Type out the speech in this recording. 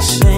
vibration.